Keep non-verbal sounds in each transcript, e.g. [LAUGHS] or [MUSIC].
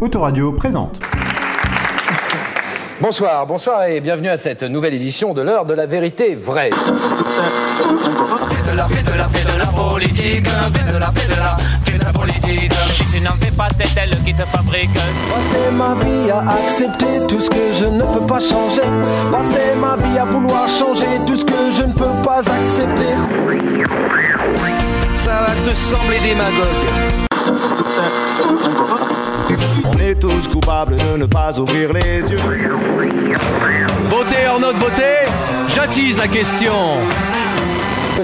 Autoradio présente. Bonsoir, bonsoir et bienvenue à cette nouvelle édition de l'heure de la vérité vraie. Fais de la, fais de la, fais de la politique, fais de la, fais de la, fais de la politique. Si tu n'en fais pas, c'est elle qui te fabrique. Passer ma vie à accepter tout ce que je ne peux pas changer. Passer ma vie à vouloir changer tout ce que je ne peux pas accepter. Ça va te sembler démagogue. On est tous coupables de ne pas ouvrir les yeux. Votez en note, votez J'attise la question.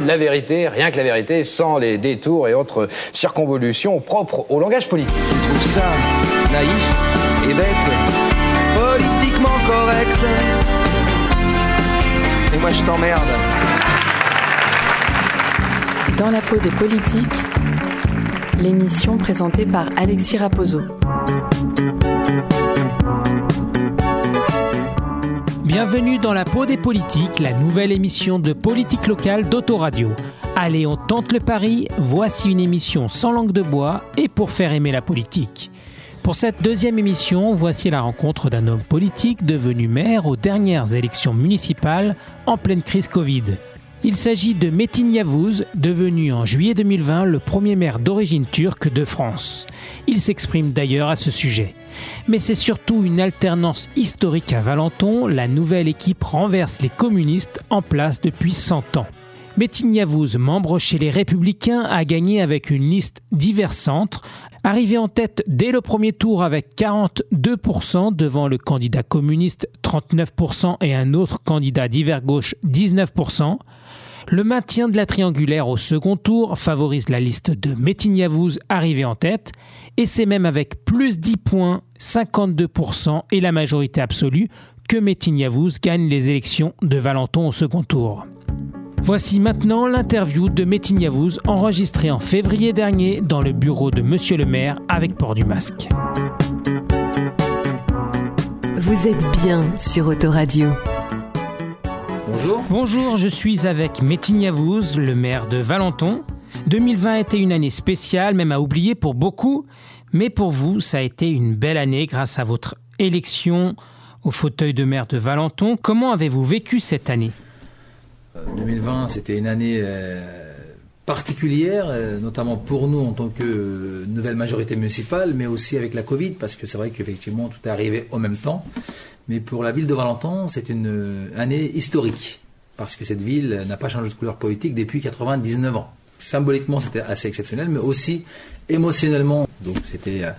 La vérité, rien que la vérité, sans les détours et autres circonvolutions propres au langage politique. Tu trouves ça naïf et bête Politiquement correct Et moi je t'emmerde. Dans la peau des politiques, l'émission présentée par Alexis Raposo. Bienvenue dans la peau des politiques, la nouvelle émission de politique locale d'Autoradio. Allez, on tente le pari, voici une émission sans langue de bois et pour faire aimer la politique. Pour cette deuxième émission, voici la rencontre d'un homme politique devenu maire aux dernières élections municipales en pleine crise Covid. Il s'agit de Metin Yavuz, devenu en juillet 2020 le premier maire d'origine turque de France. Il s'exprime d'ailleurs à ce sujet. Mais c'est surtout une alternance historique à Valenton, la nouvelle équipe renverse les communistes en place depuis 100 ans. Metin Yavuz, membre chez les Républicains, a gagné avec une liste divers centres, arrivé en tête dès le premier tour avec 42% devant le candidat communiste 39% et un autre candidat divers gauche 19%. Le maintien de la triangulaire au second tour favorise la liste de Metin Yavuz arrivé en tête, et c'est même avec plus 10 points, 52% et la majorité absolue que Metin Yavuz gagne les élections de Valenton au second tour. Voici maintenant l'interview de Metin Yavuz enregistrée en février dernier dans le bureau de Monsieur le maire avec port du masque. Vous êtes bien sur Autoradio. Bonjour. Bonjour, je suis avec Metin Yavuz, le maire de Valenton. 2020 a été une année spéciale, même à oublier pour beaucoup, mais pour vous, ça a été une belle année grâce à votre élection au fauteuil de maire de Valenton. Comment avez-vous vécu cette année? 2020, c'était une année euh, particulière, euh, notamment pour nous en tant que euh, nouvelle majorité municipale, mais aussi avec la Covid, parce que c'est vrai qu'effectivement tout est arrivé au même temps. Mais pour la ville de Valenton, c'est une euh, année historique, parce que cette ville n'a pas changé de couleur politique depuis 99 ans. Symboliquement, c'était assez exceptionnel, mais aussi émotionnellement. Donc, c'était euh,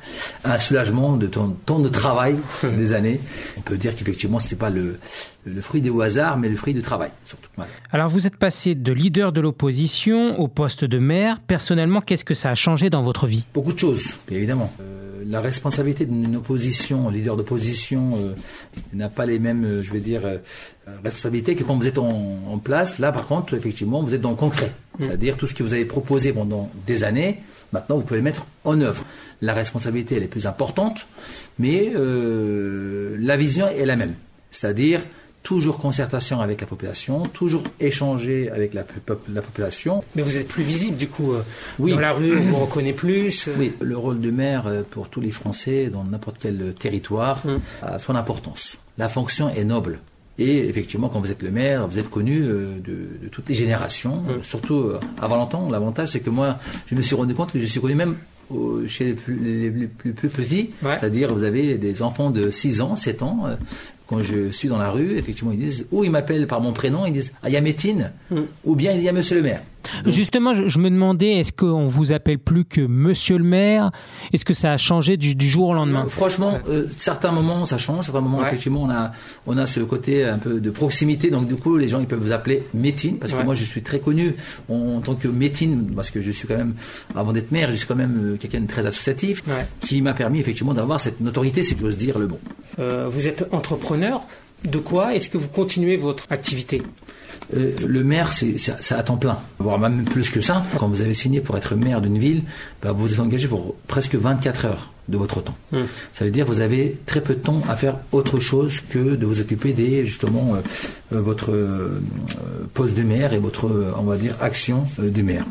un soulagement de ton temps de travail [LAUGHS] des années. On peut dire qu'effectivement, c'était pas le, le fruit des hasard, mais le fruit du travail, surtout. Voilà. Alors vous êtes passé de leader de l'opposition au poste de maire. Personnellement, qu'est-ce que ça a changé dans votre vie? Beaucoup de choses, évidemment. Euh, la responsabilité d'une opposition, un leader d'opposition, euh, n'a pas les mêmes, euh, je vais dire, euh, responsabilités que quand vous êtes en, en place. Là, par contre, effectivement, vous êtes dans le concret. C'est-à-dire tout ce que vous avez proposé pendant des années, maintenant, vous pouvez le mettre en œuvre. La responsabilité, elle est plus importante, mais euh, la vision est la même. C'est-à-dire toujours concertation avec la population, toujours échanger avec la, pop- la population. Mais vous êtes plus visible du coup. euh, Oui. Dans la rue, on vous reconnaît plus. euh. Oui, le rôle de maire euh, pour tous les Français dans n'importe quel territoire Mm. a son importance. La fonction est noble. Et effectivement, quand vous êtes le maire, vous êtes connu de, de toutes les générations, Mm. euh, surtout à Valentin. L'avantage, c'est que moi, je me suis rendu compte que je suis connu même chez les plus, les- les plus- plus petits. Ouais. C'est-à-dire, vous avez des enfants de 6 ans, 7 ans. Quand je suis dans la rue, effectivement, ils disent, ou ils m'appellent par mon prénom, ils disent, ah, il y a Métine, Mm. ou bien il y a Monsieur le maire. Donc, Justement, je, je me demandais, est-ce qu'on vous appelle plus que Monsieur le maire? Est-ce que ça a changé du, du jour au lendemain? Euh, Franchement, euh, certains moments ça change, certains moments Ouais. effectivement on a on a ce côté un peu de proximité, donc du coup les gens ils peuvent vous appeler Métine parce que moi je suis très connu en, en tant que Métine parce que je suis quand même avant d'être maire, je suis quand même euh, quelqu'un de très associatif Ouais. qui m'a permis effectivement d'avoir cette notoriété si j'ose dire le bon. Euh, Vous êtes entrepreneur. De quoi est-ce que vous continuez votre activité Euh, le maire, c'est à temps plein, voire même plus que ça. Quand vous avez signé pour être maire d'une ville, bah, vous êtes engagé pour presque 24 heures de votre temps. Hmm. Ça veut dire que vous avez très peu de temps à faire autre chose que de vous occuper des justement euh, euh, votre euh, poste de maire et votre, on va dire, action du maire.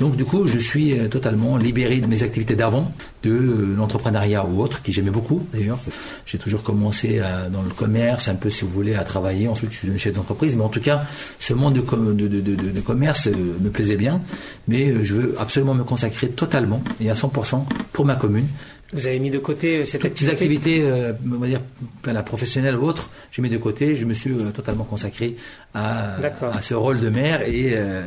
Donc du coup, je suis euh, totalement libéré de mes activités d'avant, de euh, l'entrepreneuriat ou autre, qui j'aimais beaucoup d'ailleurs. J'ai toujours commencé à- dans le commerce, un peu si vous voulez, à travailler. Ensuite, je suis devenu chef d'entreprise. Mais en tout cas, ce monde de, com- de, de- de- de- de commerce euh, me plaisait bien. Mais euh, je veux absolument me consacrer totalement et à 100% pour ma commune. Vous avez mis de côté euh, cette Toutes activité activités, euh, on va dire, la professionnelle ou autre, je mets de côté. Je me suis euh, totalement consacré à, ce rôle de maire et, euh,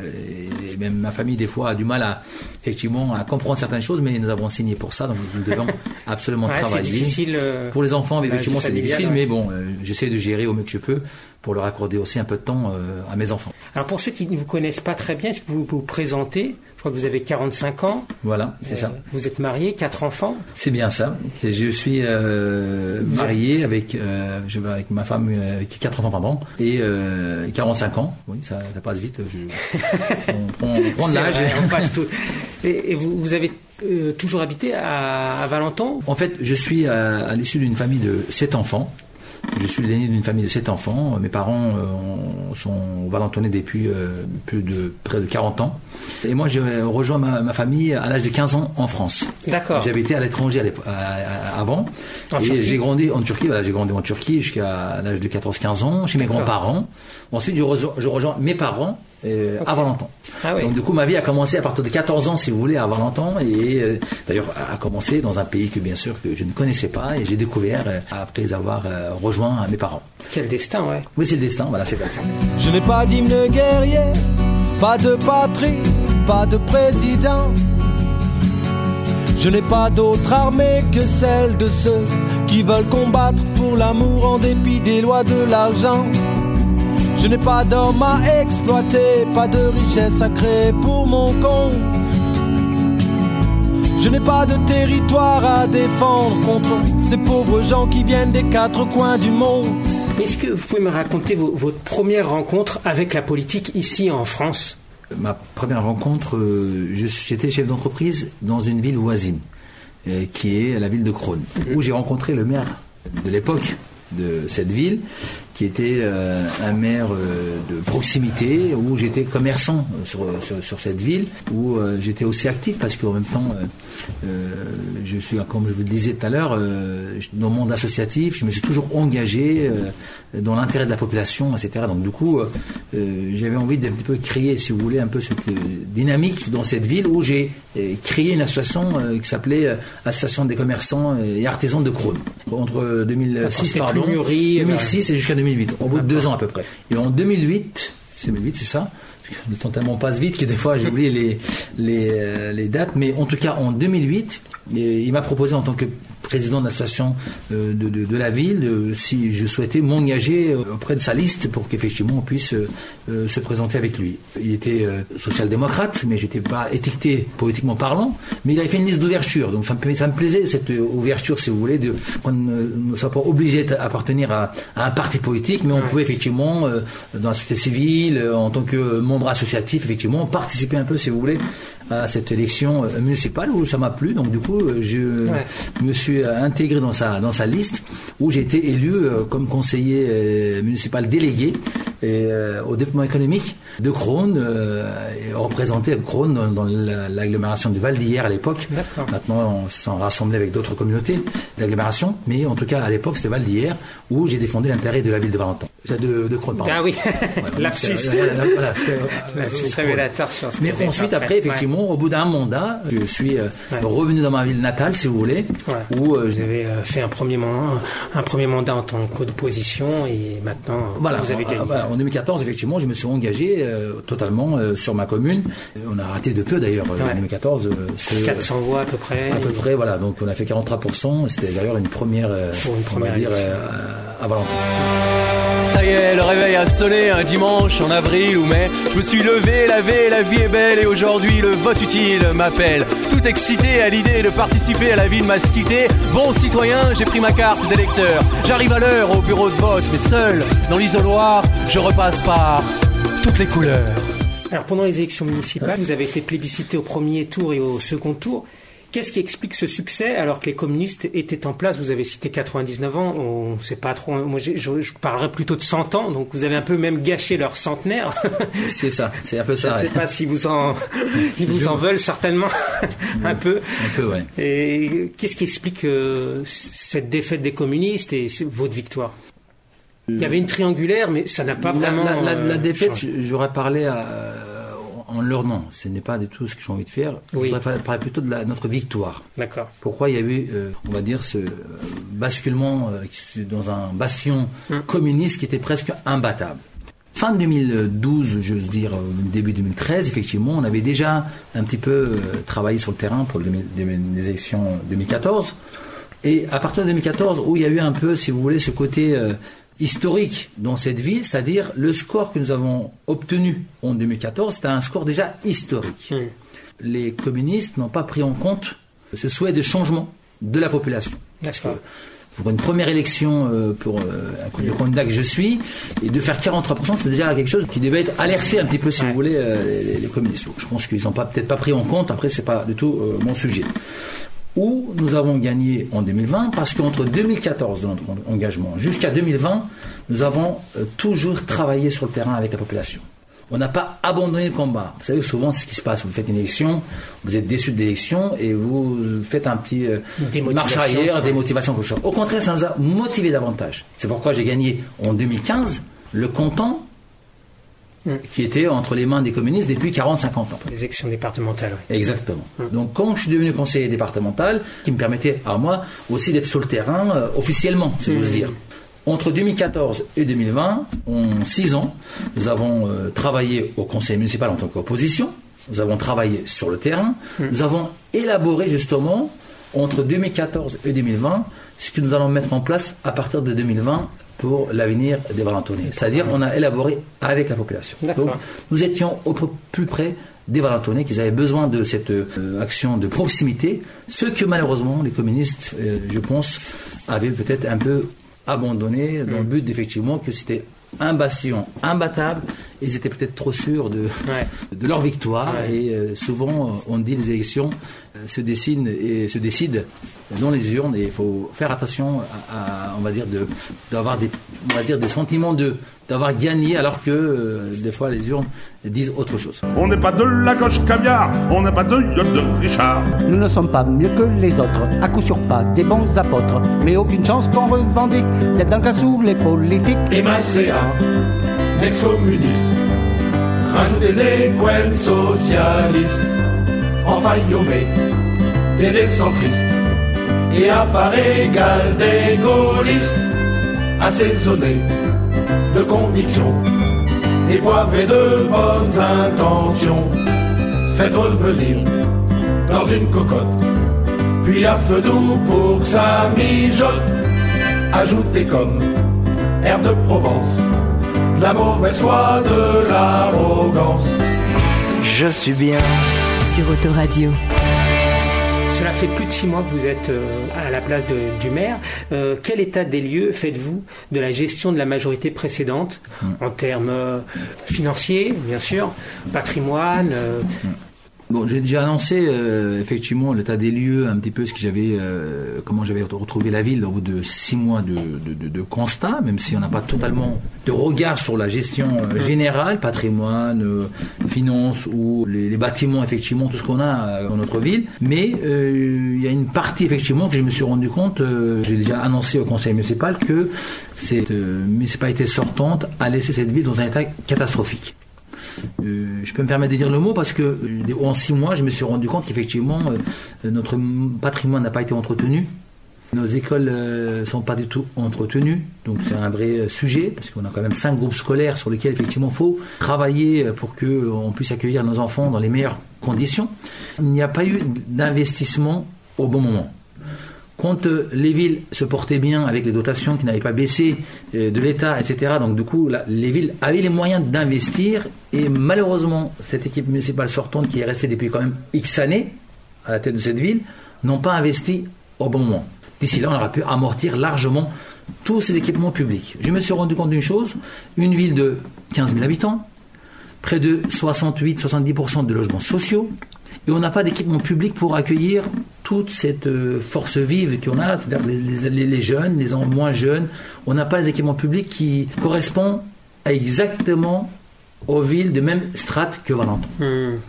et même ma famille des fois a du mal à effectivement à comprendre certaines choses, mais nous avons signé pour ça, donc nous devons [LAUGHS] absolument Ouais, c'est travailler. difficile, pour les enfants, la effectivement, vie c'est difficile, ouais. mais bon, j'essaie de gérer au mieux que je peux pour leur accorder aussi un peu de temps à mes enfants. Alors pour ceux qui ne vous connaissent pas très bien, est-ce que vous vous présentez Je crois que vous avez 45 ans. Voilà, c'est Euh, ça. Vous êtes marié, quatre enfants. C'est bien ça. Je suis euh, marié avec, euh, je avec ma femme euh, qui a 4 enfants pardon, et euh, 45 ans. Oui, ça, ça passe vite. Je, [LAUGHS] on prend, on prend de l'âge. on passe tout. Et, et vous, vous avez euh, toujours habité à, à Valenton? En fait, je suis à, à l'issue d'une famille de 7 enfants. Je suis l'aîné d'une famille de 7 enfants. Mes parents euh, sont valentonnés depuis euh, plus de près de 40 ans. Et moi, j'ai rejoint ma, ma famille à l'âge de 15 ans en France. D'accord. J'habitais à l'étranger avant. En et Turquie j'ai grandi en Turquie. Voilà, j'ai grandi en Turquie jusqu'à l'âge de 14-15 ans chez mes grands-parents. Ensuite, je rejoins mes parents euh, à Valenton. Ah oui. Donc du coup, ma vie a commencé à partir de 14 ans, si vous voulez, à Valenton, et euh, d'ailleurs a commencé dans un pays que bien sûr que je ne connaissais pas, et j'ai découvert euh, après avoir euh, rejoint mes parents. Quel destin, ouais. Oui, c'est le destin, voilà, c'est comme ça. Je n'ai pas d'hymne guerrier, pas de patrie, pas de président. Je n'ai pas d'autre armée que celle de ceux qui veulent combattre pour l'amour en dépit des lois de l'argent. Je n'ai pas d'homme à exploiter, pas de richesse à créer pour mon compte. Je n'ai pas de territoire à défendre contre ces pauvres gens qui viennent des quatre coins du monde. Est-ce que vous pouvez me raconter vos- votre première rencontre avec la politique ici en France? Ma première rencontre, euh, je suis- j'étais chef d'entreprise dans une ville voisine, euh, qui est la ville de Crône, où j'ai rencontré le maire de l'époque de cette ville, qui était euh, un maire euh, de proximité, où j'étais commerçant euh, sur, sur, sur cette ville, où euh, j'étais aussi actif parce qu'en même temps, je suis, comme je vous le disais tout à l'heure, dans le monde associatif, je me suis toujours engagé dans l'intérêt de la population, etc. Donc du coup, j'avais envie d'un petit peu créer, si vous voulez, un peu cette dynamique dans cette ville où j'ai créé une association qui s'appelait Association des commerçants et artisans de Crône. Entre 2006, c'était pardon, plus mûri, 2006 et jusqu'à 2008, au bout de deux ans à peu près. Et en 2008, c'est 2008, c'est ça le temps tellement passe vite que des fois j'ai oublié les, les, euh, les dates, mais en tout cas en 2008, et il m'a proposé en tant que président de l'association euh, de, de, de la ville euh, si je souhaitais m'engager euh, auprès de sa liste pour qu'effectivement on puisse se présenter avec lui. Il était social-démocrate, mais j'étais pas étiqueté politiquement parlant, mais il avait fait une liste d'ouverture, donc ça me, ça me plaisait cette ouverture, si vous voulez, de qu'on ne, soit pas obligé d'appartenir à, à un parti politique, mais on pouvait effectivement, dans la société civile, en tant que membre associatif, effectivement, participer un peu, si vous voulez, à cette élection municipale où ça m'a plu. Donc du coup, je Ouais. me suis euh, intégré dans sa dans sa liste où j'ai été élu euh, comme conseiller euh, municipal délégué et, euh, au développement économique de Crône, euh, représenté Crône dans, dans la- l'agglomération du Val d'Hier à l'époque. Maintenant, on s'en rassemblait avec d'autres communautés d'agglomération, mais en tout cas à l'époque c'était Val d'Hier où j'ai défendu l'intérêt de la ville de Valentin, de, de Crône. pardon. Ah oui, donc, [LAUGHS] lapsus. c'était- voilà, euh, Lapsus révélateur Mais ensuite, après, effectivement, au bout d'un mandat, je suis euh, Ouais. revenu dans ma ville natale, si vous voulez, Ouais. où euh, Vous avez euh, fait un premier, mandat, un premier mandat en tant qu'opposition et maintenant euh, Voilà, vous avez en- gagné. En 2014, effectivement, je me suis engagé euh, totalement euh, sur ma commune. Euh, On a raté de peu d'ailleurs Ouais. en 2014. euh, c'est, 400 voix à peu près. À peu près, voilà. Donc on a fait 43%. C'était d'ailleurs une première, euh, Pour une on va première dire, euh, à Valentin. Ça y est, le réveil a sonné un dimanche en avril ou mai. Je me suis levé, lavé, la vie est belle et aujourd'hui le vote utile m'appelle. Excité à l'idée de participer à la vie de ma cité. Bon citoyen, j'ai pris ma carte d'électeur. J'arrive à l'heure au bureau de vote, mais seul, dans l'isoloir, je repasse par toutes les couleurs. Alors pendant les élections municipales, vous avez été plébiscité au premier tour et au second tour. Qu'est-ce qui explique ce succès alors que les communistes étaient en place? Vous avez cité 99 ans, on ne sait pas trop. Moi, je, je, parlerais plutôt de 100 ans, donc vous avez un peu même gâché leur centenaire. [LAUGHS] c'est ça, c'est un peu ça. Je ne sais pas si vous en, [LAUGHS] ils vous en veulent certainement [LAUGHS] un peu. Un peu, ouais. Et qu'est-ce qui explique euh, cette défaite des communistes et votre victoire? Il y avait une triangulaire, mais ça n'a pas vraiment. La, la, la euh, défaite, j'aurais parlé à en leur nom. Ce n'est pas du tout ce que j'ai envie de faire. Oui. Je voudrais parler plutôt de la, notre victoire. D'accord. Pourquoi il y a eu, euh, on va dire, ce euh, basculement euh, dans un bastion Hum. communiste qui était presque imbattable. Fin 2012, j'ose dire, euh, début 2013, effectivement, on avait déjà un petit peu travaillé sur le terrain pour les, élections 2014. Et à partir de 2014, où il y a eu un peu, si vous voulez, ce côté historique dans cette ville, c'est-à-dire le score que nous avons obtenu en 2014, c'était un score déjà historique. Les communistes n'ont pas pris en compte ce souhait de changement de la population. D'accord. Pour une première élection euh, pour euh, le candidat que je suis, et de faire 43%, c'est déjà quelque chose qui devait être alerté un petit peu, si vous voulez, euh, les, communistes. Je pense qu'ils n'ont peut-être pas pris en compte. Après, c'est pas du tout euh, mon sujet où nous avons gagné en 2020 parce qu'entre 2014 de notre engagement jusqu'à 2020, nous avons euh, toujours travaillé sur le terrain avec la population. On n'a pas abandonné le combat. Vous savez, souvent, c'est ce qui se passe. Vous faites une élection, vous êtes déçu de l'élection et vous faites un petit euh, marche arrière, comme ça. Au contraire, ça nous a motivé davantage. C'est pourquoi j'ai gagné en 2015 le canton qui était entre les mains des communistes depuis 40-50 ans. Les élections départementales. oui. Exactement. Donc quand je suis devenu conseiller départemental, qui me permettait à moi aussi d'être sur le terrain euh, officiellement, si j'ose dire. Entre 2014 et 2020, en six ans, nous avons euh, travaillé au conseil municipal en tant qu'opposition, nous avons travaillé sur le terrain, nous avons élaboré justement entre 2014 et 2020 ce que nous allons mettre en place à partir de 2020 pour l'avenir des Valentonnais. C'est-à-dire, on a élaboré avec la population. Donc, nous étions au plus près des Valentonnais qui avaient besoin de cette euh, action de proximité, ce que malheureusement les communistes, euh, je pense, avaient peut-être un peu abandonné dans le but d'effectivement que c'était un bastion imbattable et ils étaient peut-être trop sûrs de, [LAUGHS] de leur victoire. Ouais. et euh, souvent euh, on dit les élections euh, se dessinent et se décident dans les urnes. Et il faut faire attention à, à, on va dire de d'avoir des on va dire des sentiments de d'avoir gagné alors que euh, des fois les urnes disent autre chose. On n'est pas de la gauche caviar, on n'a pas de yacht de Richard. Nous ne sommes pas mieux que les autres, à coup sûr pas des bons apôtres, mais aucune chance qu'on revendique d'être dans le cas sous les politiques. Émancéa, ex-communiste, rajouter des coins socialistes, enfin Yomé, des décentristes, et à part égale des gaullistes, assaisonnés de convictions, et poivrés de bonnes intentions, faites revenir dans une cocotte, puis à feu doux pour sa mijote, ajoutez comme herbe de Provence, de la mauvaise foi, de l'arrogance. Je suis bien. Sur Autoradio. Cela fait plus de six mois que vous êtes euh, à la place de- du maire. Euh, quel état des lieux faites-vous de la gestion de la majorité précédente en termes euh, financiers, bien sûr, patrimoine euh, Bon, j'ai déjà annoncé euh, effectivement l'état des lieux, un petit peu ce que j'avais, euh, comment j'avais retrouvé la ville au bout de six mois de, de, de- constat, même si on n'a pas totalement de regard sur la gestion euh, générale, patrimoine, euh, finances ou les, les bâtiments effectivement, tout ce qu'on a euh, dans notre ville. Mais euh, il y a une partie effectivement que je me suis rendu compte, j'ai déjà annoncé au conseil municipal que cette municipalité sortante a laissé cette ville dans un état catastrophique. Euh, je peux me permettre de dire le mot parce que euh, en six mois, je me suis rendu compte qu'effectivement, euh, notre patrimoine n'a pas été entretenu. Nos écoles ne sont pas du tout entretenues, donc c'est un vrai sujet, parce qu'on a quand même cinq groupes scolaires sur lesquels effectivement il faut travailler pour qu'on puisse accueillir nos enfants dans les meilleures conditions. Il n'y a pas eu d'investissement au bon moment. Quand euh, les villes se portaient bien avec les dotations qui n'avaient pas baissé euh, de l'État, etc., donc du coup, les villes avaient les moyens d'investir et malheureusement, cette équipe municipale sortante qui est restée depuis quand même X années à la tête de cette ville, n'ont pas investi au bon moment. D'ici là, on aura pu amortir largement tous ces équipements publics. Je me suis rendu compte d'une chose, une ville de 15 000 habitants, près de 68-70% de logements sociaux et on n'a pas d'équipement public pour accueillir toute cette euh, force vive qu'on a, c'est-à-dire les, les- les jeunes, les moins jeunes. On n'a pas les équipements publics qui correspondent à exactement aux villes de même strate que Valenton.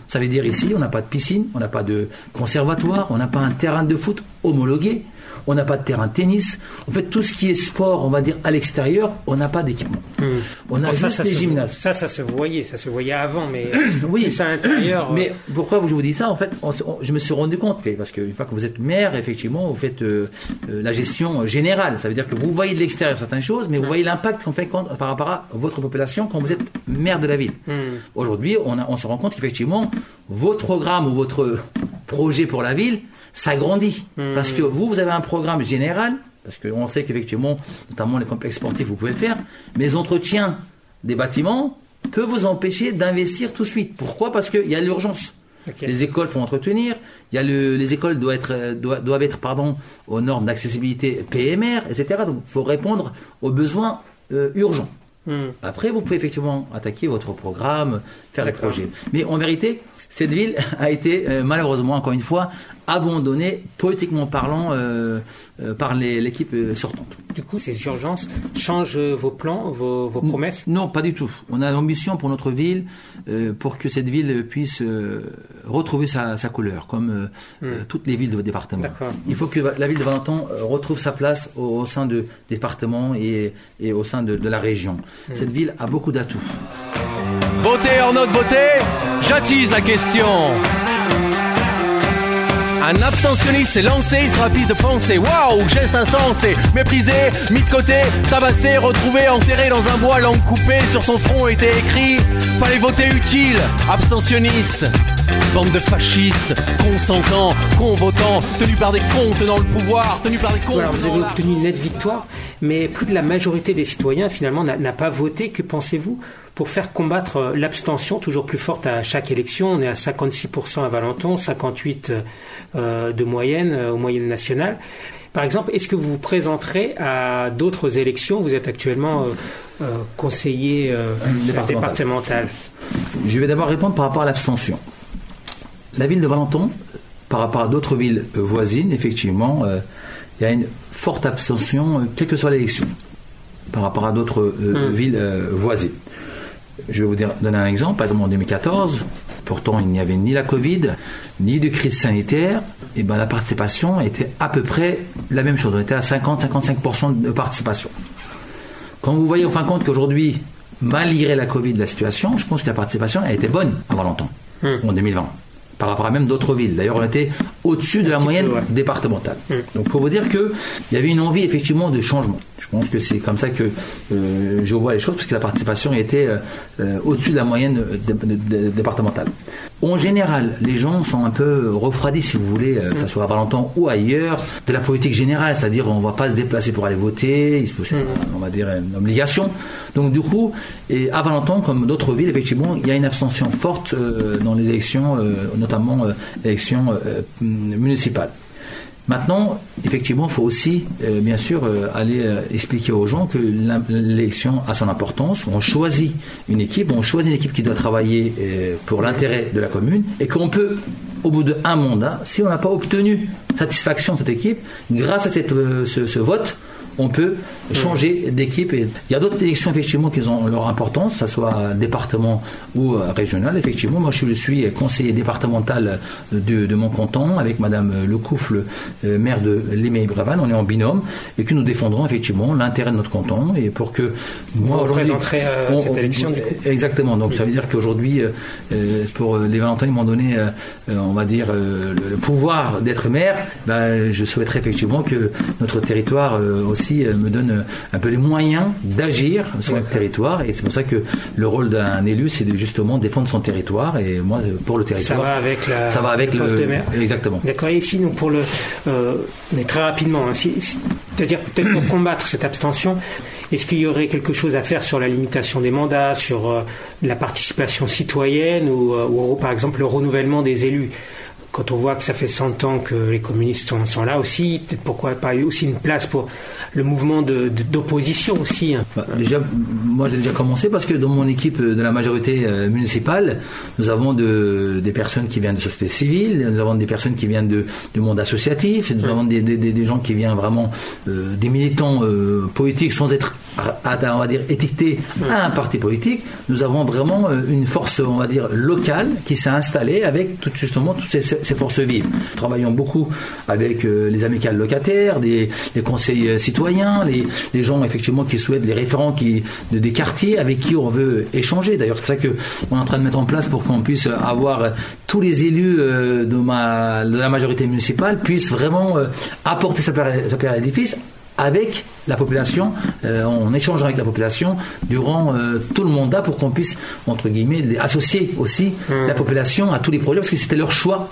Ça veut dire ici, on n'a pas de piscine, on n'a pas de conservatoire, on n'a pas un terrain de foot homologué, on n'a pas de terrain de tennis. En fait, tout ce qui est sport, on va dire à l'extérieur, on n'a pas d'équipement. On a Bon, ça, juste ça se- gymnases. Ça, ça se voyait, ça se voyait avant, mais [CLEARS THROAT] Oui, plus à l'intérieur. Mais pourquoi je vous dis ça En fait, on se- on- je me suis rendu compte, parce qu'une fois que vous êtes maire, effectivement, vous faites euh, euh, la gestion générale. Ça veut dire que vous voyez de l'extérieur certaines choses, mais vous voyez l'impact qu'on fait par rapport à votre population quand vous êtes maire de la ville. Aujourd'hui, on, a- on se rend compte qu'effectivement, votre programme ou votre projet pour la ville s'agrandit. Parce que vous, vous avez un programme général, parce qu'on sait qu'effectivement, notamment les complexes sportifs, vous pouvez le faire, mais les entretiens des bâtiments peuvent vous empêcher d'investir tout de suite. Pourquoi? Parce qu'il y a l'urgence. Les écoles font entretenir, il y a le, les écoles doivent être, euh, doivent, doivent être pardon, aux normes d'accessibilité PMR, etc. Donc il faut répondre aux besoins euh, urgents. Après, vous pouvez effectivement attaquer votre programme, faire des projets. Mais en vérité, cette ville a été euh, malheureusement, encore une fois, abandonnée, politiquement parlant, euh, euh, par l'équipe sortante. Du coup, ces urgences changent vos plans, vos, vos promesses? Non, pas du tout. On a l'ambition pour notre ville, pour que cette ville puisse retrouver sa, sa couleur, comme euh, toutes les villes de votre département. Il faut que la ville de Valenton retrouve sa place au, au sein de département et, et au sein de, de la région. Cette ville a beaucoup d'atouts. Votez en note, votez J'attise la question un abstentionniste s'est lancé, il sera piste de pensée. Waouh, geste insensé, méprisé, mis de côté, tabassé, retrouvé, enterré dans un bois, langue coupée, sur son front était écrit Fallait voter utile, abstentionniste. Bande de fascistes, consentants, convotants, tenus par des cons tenant le pouvoir, tenus par des cons. Voilà, vous avez obtenu une nette victoire, mais plus de la majorité des citoyens finalement n'a n'a pas voté. Que pensez-vous pour faire combattre euh, l'abstention toujours plus forte à chaque élection On est à 56% à Valenton, 58% euh, de moyenne euh, aux moyennes nationales. Par exemple, est-ce que vous vous présenterez à d'autres élections? Vous êtes actuellement euh, euh, conseiller euh, Départemental. départemental. Je vais d'abord répondre par rapport à l'abstention. La ville de Valenton, par rapport à d'autres villes euh, voisines, effectivement, euh, il y a une forte abstention, euh, quelle que soit l'élection, par rapport à d'autres euh, Mm. villes euh, voisines. Je vais vous donner un exemple. Par exemple, en 2014, pourtant il n'y avait ni la Covid, ni de crise sanitaire, et ben la participation était à peu près la même chose. On était à 50-55% de participation. Quand vous voyez en fin de compte qu'aujourd'hui, malgré la Covid, la situation, je pense que la participation a été bonne à Valenton en 2020. Par rapport à même d'autres villes. D'ailleurs, on était au-dessus de la moyenne peu, ouais. départementale. Donc, pour vous dire que il y avait une envie effectivement de changement. Je pense que c'est comme ça que euh, je vois les choses, parce que la participation était euh, euh, au-dessus de la moyenne dé- dé- dé- départementale. En général, les gens sont un peu refroidis, si vous voulez, euh, que ce soit à Valenton ou ailleurs, de la politique générale, c'est-à-dire on ne va pas se déplacer pour aller voter, il se peut- c'est, on va dire une obligation. Donc du coup, et à Valenton, comme d'autres villes, effectivement, il y a une abstention forte dans les élections, notamment élections municipales. Maintenant, effectivement, il faut aussi, euh, bien sûr, euh, aller euh, expliquer aux gens que l'élection a son importance. On choisit une équipe, on choisit une équipe qui doit travailler pour l'intérêt de la commune et qu'on peut, au bout d'un mandat, si on n'a pas obtenu satisfaction de cette équipe, grâce à ce vote, on peut changer d'équipe. Et il y a d'autres élections effectivement qui ont leur importance, que ce soit département ou euh, régional. Effectivement, moi je suis conseiller départemental de, de mon canton avec Madame Lecoufle, euh, maire de Limay-Brévannes. On est en binôme et que nous défendrons effectivement l'intérêt de notre canton et pour que moi aujourd'hui- euh, cette on- élection, du coup. Exactement. Donc ça veut dire qu'aujourd'hui, euh, pour les Valentins, ils m'ont donné, euh, on va dire, le, pouvoir d'être maire. Ben, je souhaiterais effectivement que notre territoire euh, aussi euh, me donne euh, un peu les moyens d'agir sur notre territoire. Et c'est pour ça que le rôle d'un élu, c'est de justement défendre son territoire. Et moi, euh, pour le Ça territoire, va avec la ça va avec le poste le de maire. exactement. D'accord. Et ici, donc pour le, euh, mais très rapidement, hein, si- si- c'est-à-dire peut-être pour combattre cette abstention, est-ce qu'il y aurait quelque chose à faire sur la limitation des mandats, sur euh, la participation citoyenne ou, euh, ou, par exemple le renouvellement des élus? Quand on voit que ça fait 100 ans que les communistes sont, sont là aussi, peut-être pourquoi pas aussi une place pour le mouvement de- de- d'opposition aussi. hein. Bah, déjà, moi j'ai déjà commencé parce que dans mon équipe de la majorité euh, municipale, nous avons de- des personnes qui viennent de société civile, nous avons des personnes qui viennent de, du monde associatif, nous avons des, des- des- des gens qui viennent vraiment euh, des militants euh, politiques sans être, on va dire, étiquetés à un parti politique. Nous avons vraiment euh, une force, on va dire, locale qui s'est installée avec tout, justement toutes ces, ces forces vives. Nous travaillons beaucoup avec euh, les amicales locataires, des, les conseils euh, citoyens, les, gens effectivement qui souhaitent, les référents qui, de- des quartiers avec qui on veut échanger. D'ailleurs, c'est pour ça que on est en train de mettre en place pour qu'on puisse avoir tous les élus de, la majorité municipale puissent vraiment apporter sa pierre, sa pierre à l'édifice avec la population, euh, en échangeant avec la population durant euh, tout le mandat pour qu'on puisse, entre guillemets, associer aussi la population à tous les projets parce que c'était leur choix.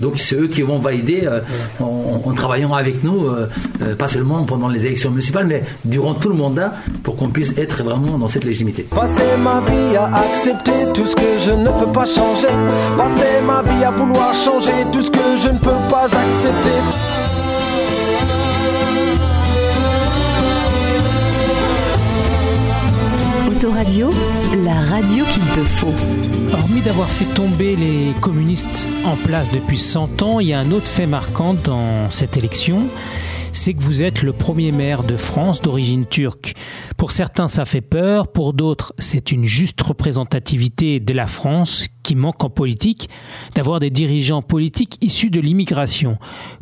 Donc c'est eux qui vont valider euh, en, en travaillant avec nous, euh, euh, pas seulement pendant les élections municipales, mais durant tout le mandat pour qu'on puisse être vraiment dans cette légitimité. Passer ma vie à accepter tout ce que je ne peux pas changer. Passer ma vie à vouloir changer tout ce que je ne peux pas accepter. Autoradio, la radio qu'il te faut. Hormis d'avoir fait tomber les communistes en place depuis 100 ans, il y a un autre fait marquant dans cette élection, c'est que vous êtes le premier maire de France d'origine turque. Pour certains, ça fait peur, pour d'autres, c'est une juste représentativité de la France qui manque en politique, d'avoir des dirigeants politiques issus de l'immigration.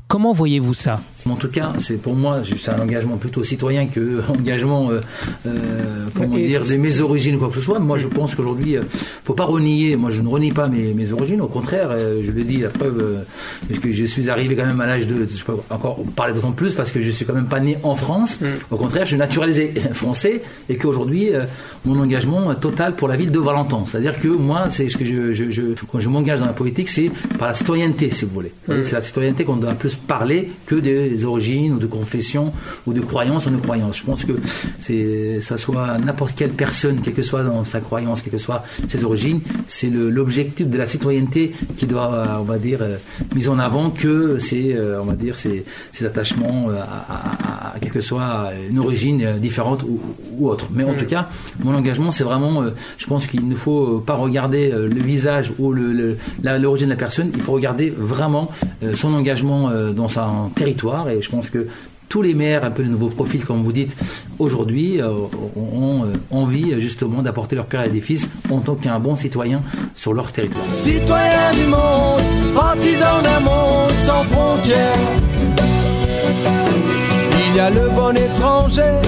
Comment voyez-vous ça? En tout cas, c'est pour moi, c'est un engagement plutôt citoyen que [LAUGHS] engagement, euh, euh, comment dire, de mes origines ou quoi que ce soit. Moi, je pense qu'aujourd'hui, euh, faut pas renier. Moi, je ne renie pas mes, mes origines. Au contraire, euh, je le dis, la preuve, euh, que je suis arrivé quand même à l'âge de, je peux encore parler d'autant plus parce que je suis quand même pas né en France. Au contraire, je suis naturalisé [LAUGHS] français et qu'aujourd'hui, mon engagement total pour la ville de Valenton. C'est-à-dire que moi, c'est ce que je, je, je- quand je m'engage dans la politique, c'est par la citoyenneté, si vous voulez. C'est la citoyenneté qu'on doit plus parler que des origines ou de confession ou de croyance ou de croyance. Je pense que c'est, ça soit n'importe quelle personne, quelle que soit dans sa croyance, quelle que soit ses origines, c'est l'objectif de la citoyenneté qui doit, euh, on va dire, euh, mis en avant que c'est, euh, on va dire, ses attachements à, à- à- à quelle que soit une origine différente ou, ou autre. Mais en Mm. tout cas, mon engagement, c'est vraiment, je pense qu'il ne faut pas regarder le visage ou le- la- l'origine de la personne, il faut regarder vraiment euh, son engagement euh, dans son territoire et je pense que tous les maires, un peu de nouveaux profils, comme vous dites, aujourd'hui, euh, ont envie justement d'apporter leur pierre à l'édifice en tant qu'un bon citoyen sur leur territoire. Citoyen du monde, partisan d'un monde sans frontières. Il y a le bon étranger,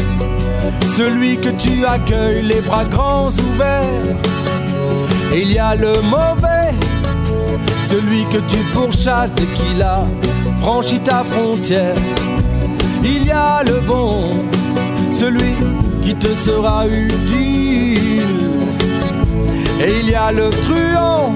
celui que tu accueilles les bras grands ouverts. Il y a le mauvais, celui que tu pourchasses dès qu'il a franchi ta frontière. Il y a le bon, celui qui te sera utile. Et il y a le truand,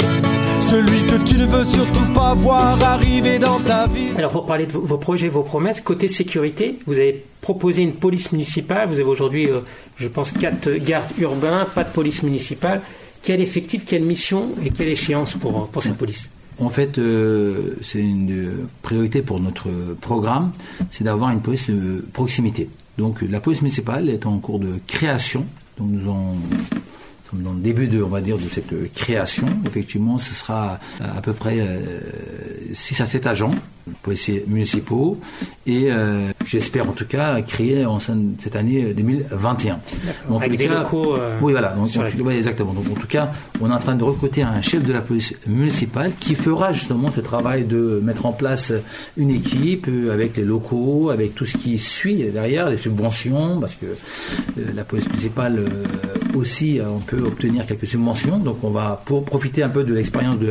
celui que tu ne veux surtout pas voir arriver dans ta vie. Alors pour parler de vos, vos projets, vos promesses, côté sécurité, vous avez proposé une police municipale, vous avez aujourd'hui, euh, je pense, quatre gardes urbains, pas de police municipale. Quel effectif, quelle mission et quelle échéance pour, pour cette police? En fait, euh, c'est une priorité pour notre programme, c'est d'avoir une police de proximité. Donc la police municipale est en cours de création. Donc nous sommes dans le début de, on va dire, de cette création. Effectivement, ce sera à, à peu près euh, 6 à 7 agents, policiers municipaux, et euh, j'espère en tout cas créer en cette année 2021. Mais en Avec des locaux, euh, oui, voilà. Donc, sur en la tout- ouais, exactement. Donc, en tout cas, on est en train de recruter un chef de la police municipale qui fera justement ce travail de mettre en place une équipe euh, avec les locaux, avec tout ce qui suit derrière, les subventions, parce que euh, la police municipale euh, aussi, euh, on peut obtenir quelques subventions. Donc, on va pour profiter un peu de l'expérience du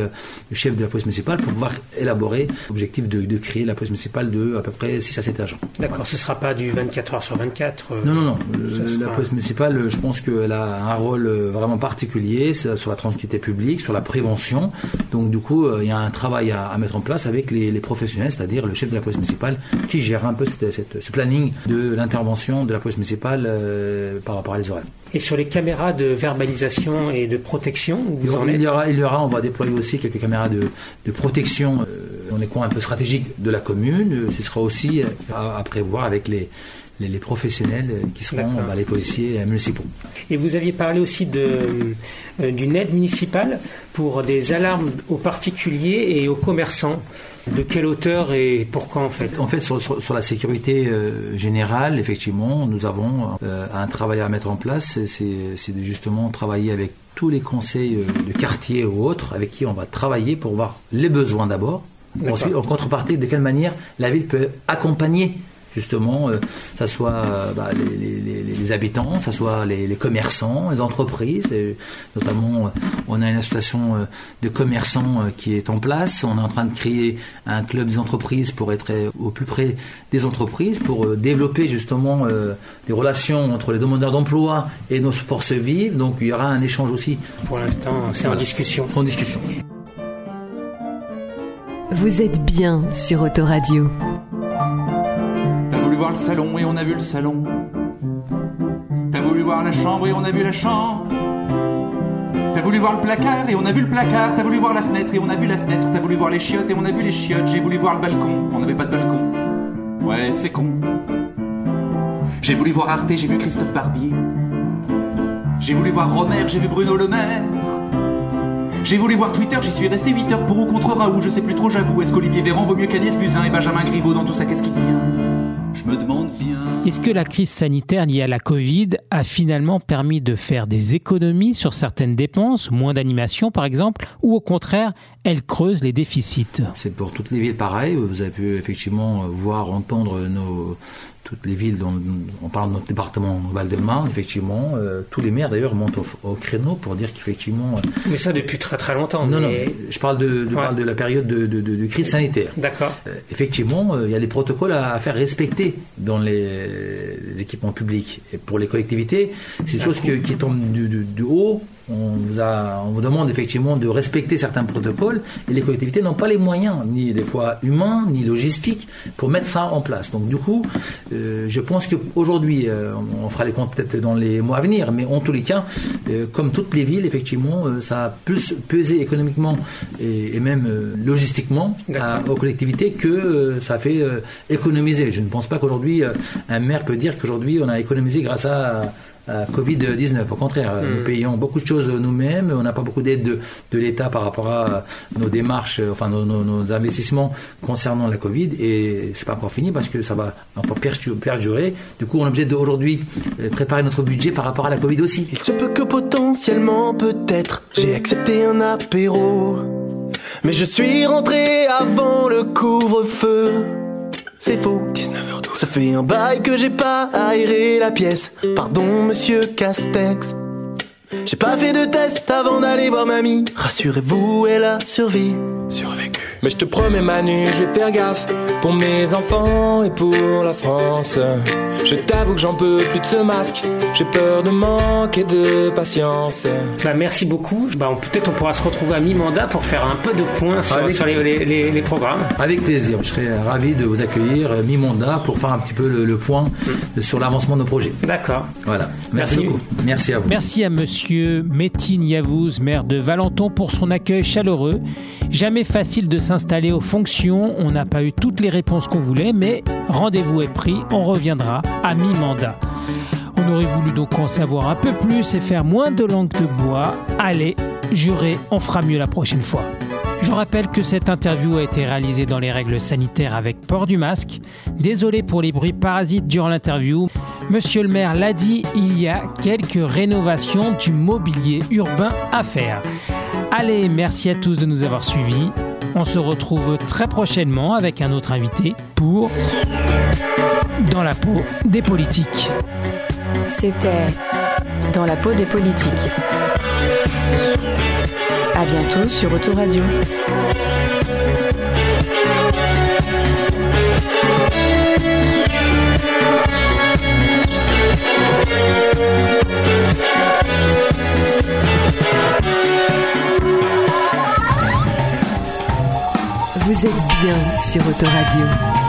chef de la police municipale pour pouvoir élaborer l'objectif de, de créer la police municipale de à peu près 6 à 7 agents. D'accord, ce ne sera pas du 24 heures sur 24. euh, Non, non, non. ça Le- sera- La police municipale, je pense qu'elle a un rôle euh, vraiment particulier sur la tranquillité publique, sur la prévention. Donc, du coup, euh, il y a un travail à, à mettre en place avec les, les professionnels, c'est-à-dire le chef de la police municipale qui gère un peu cette- cette- ce planning de l'intervention de la police municipale euh, par rapport à les horaires. Et sur les caméras de verbalisation et de protection, Il y, vous en aura, êtes il y aura, il y aura- on va déployer aussi quelques caméras de, de protection euh, dans les coins un peu stratégiques de la commune. Euh, Ce sera aussi à, à prévoir avec les, les, les professionnels euh, qui seront bah, les policiers euh, municipaux. Et vous aviez parlé aussi euh, d'une aide municipale pour des alarmes aux particuliers et aux commerçants. De quelle hauteur et pourquoi en fait? En fait, sur, sur- sur la sécurité euh, générale, effectivement, nous avons euh, un travail à mettre en place. C'est justement travailler avec tous les conseils euh, de quartier ou autres avec qui on va travailler pour voir les besoins d'abord. Ensuite, en contrepartie, de quelle manière la ville peut accompagner justement, euh, ça soit euh, bah, les, les- les- les habitants, ça soit les, les commerçants, les entreprises. Et notamment, euh, on a une association de commerçants qui est en place. On est en train de créer un club des entreprises pour être au plus près des entreprises, pour développer justement euh, des relations entre les demandeurs d'emploi et nos forces vives. Donc, il y aura un échange aussi. Pour l'instant, c'est en discussion. C'est en discussion. Vous êtes bien sur Autoradio. T'as voulu voir le salon et on a vu le salon. T'as voulu voir la chambre et on a vu la chambre. T'as voulu voir le placard et on a vu le placard. T'as voulu voir la fenêtre et on a vu la fenêtre. T'as voulu voir les chiottes et on a vu les chiottes. J'ai voulu voir le balcon, on n'avait pas de balcon. Ouais, c'est con. J'ai voulu voir Arte, j'ai vu Christophe Barbier. J'ai voulu voir Romer, j'ai vu Bruno Le Maire. J'ai voulu voir Twitter, j'y suis resté 8 heures pour ou contre Raoult, je sais plus trop, j'avoue. Est-ce qu'Olivier Véran vaut mieux qu'Agnès Buzyn et Benjamin Griveaux dans tout ça, qu'est-ce qu'il tient Je me demande bien. Est-ce que la crise sanitaire liée à la Covid a finalement permis de faire des économies sur certaines dépenses, moins d'animation par exemple, ou au contraire, elle creuse les déficits C'est pour toutes les villes pareil. Vous avez pu effectivement voir, entendre nos, toutes les villes, dont, on parle de notre département Val-de-Marne, effectivement. euh, tous les maires d'ailleurs montent au, au créneau pour dire qu'effectivement. euh, Mais ça depuis très très longtemps. non, mais- non, je parle de, de, Ouais. parle de la période de, de, de- de crise sanitaire. D'accord. Euh, effectivement, euh, il y a des protocoles à, à faire respecter dans les, les équipements publics. Et pour les collectivités, c'est des choses qui tombent du, du- du haut. On vous, a, on vous demande effectivement de respecter certains protocoles et les collectivités n'ont pas les moyens, ni des fois humains, ni logistiques, pour mettre ça en place. Donc du coup, euh, je pense qu'aujourd'hui, euh, on fera les comptes peut-être dans les mois à venir, mais en tous les cas, euh, comme toutes les villes, effectivement, euh, ça a plus pesé économiquement et, et même logistiquement à- aux collectivités que ça a fait économiser. Je ne pense pas qu'aujourd'hui, euh, un maire peut dire qu'aujourd'hui, on a économisé grâce à, à Covid-19. Au contraire, euh, Mm. nous payons beaucoup de choses nous-mêmes, on n'a pas beaucoup d'aide de, de l'État par rapport à nos démarches, euh, enfin nos, nos- nos investissements concernant la Covid, et c'est pas encore fini parce que ça va encore perdu- perdurer. Du coup, on est obligé d'aujourd'hui euh, préparer notre budget par rapport à la Covid aussi. Il se peut que potentiellement, peut-être, j'ai accepté un apéro. Mais je suis rentré avant le couvre-feu. C'est faux, 19h12. Ça fait un bail que j'ai pas aéré la pièce. Pardon, monsieur Castex. J'ai pas fait de test avant d'aller voir mamie. Rassurez-vous, elle a survécu. Survécu. Mais je te promets Manu, je vais faire gaffe pour mes enfants et pour la France. Je t'avoue que j'en peux plus de ce masque, j'ai peur de manquer de patience. Bah, merci beaucoup. Bah, on- Peut-être on pourra se retrouver à mi-mandat pour faire un peu de points sur, les, les- les- les programmes. Avec plaisir, je serais ravi de vous accueillir euh, mi-mandat pour faire un petit peu le, le point euh, sur l'avancement de nos projets. D'accord. Voilà. Merci, Merci. beaucoup. Merci à vous. Merci à monsieur Métine Yavouz, maire de Valenton, pour son accueil chaleureux. Jamais facile de s'installer aux fonctions. On n'a pas eu toutes les réponses qu'on voulait, mais rendez-vous est pris. On reviendra à mi-mandat. On aurait voulu donc en savoir un peu plus et faire moins de langue de bois. Allez, jurez, on fera mieux la prochaine fois. Je rappelle que cette interview a été réalisée dans les règles sanitaires avec port du masque. Désolé pour les bruits parasites durant l'interview. Monsieur le maire l'a dit, il y a quelques rénovations du mobilier urbain à faire. Allez, merci à tous de nous avoir suivis. On se retrouve très prochainement avec un autre invité pour Dans la peau des politiques. C'était Dans la peau des politiques. À bientôt sur Autoradio. Vous êtes bien sur Autoradio.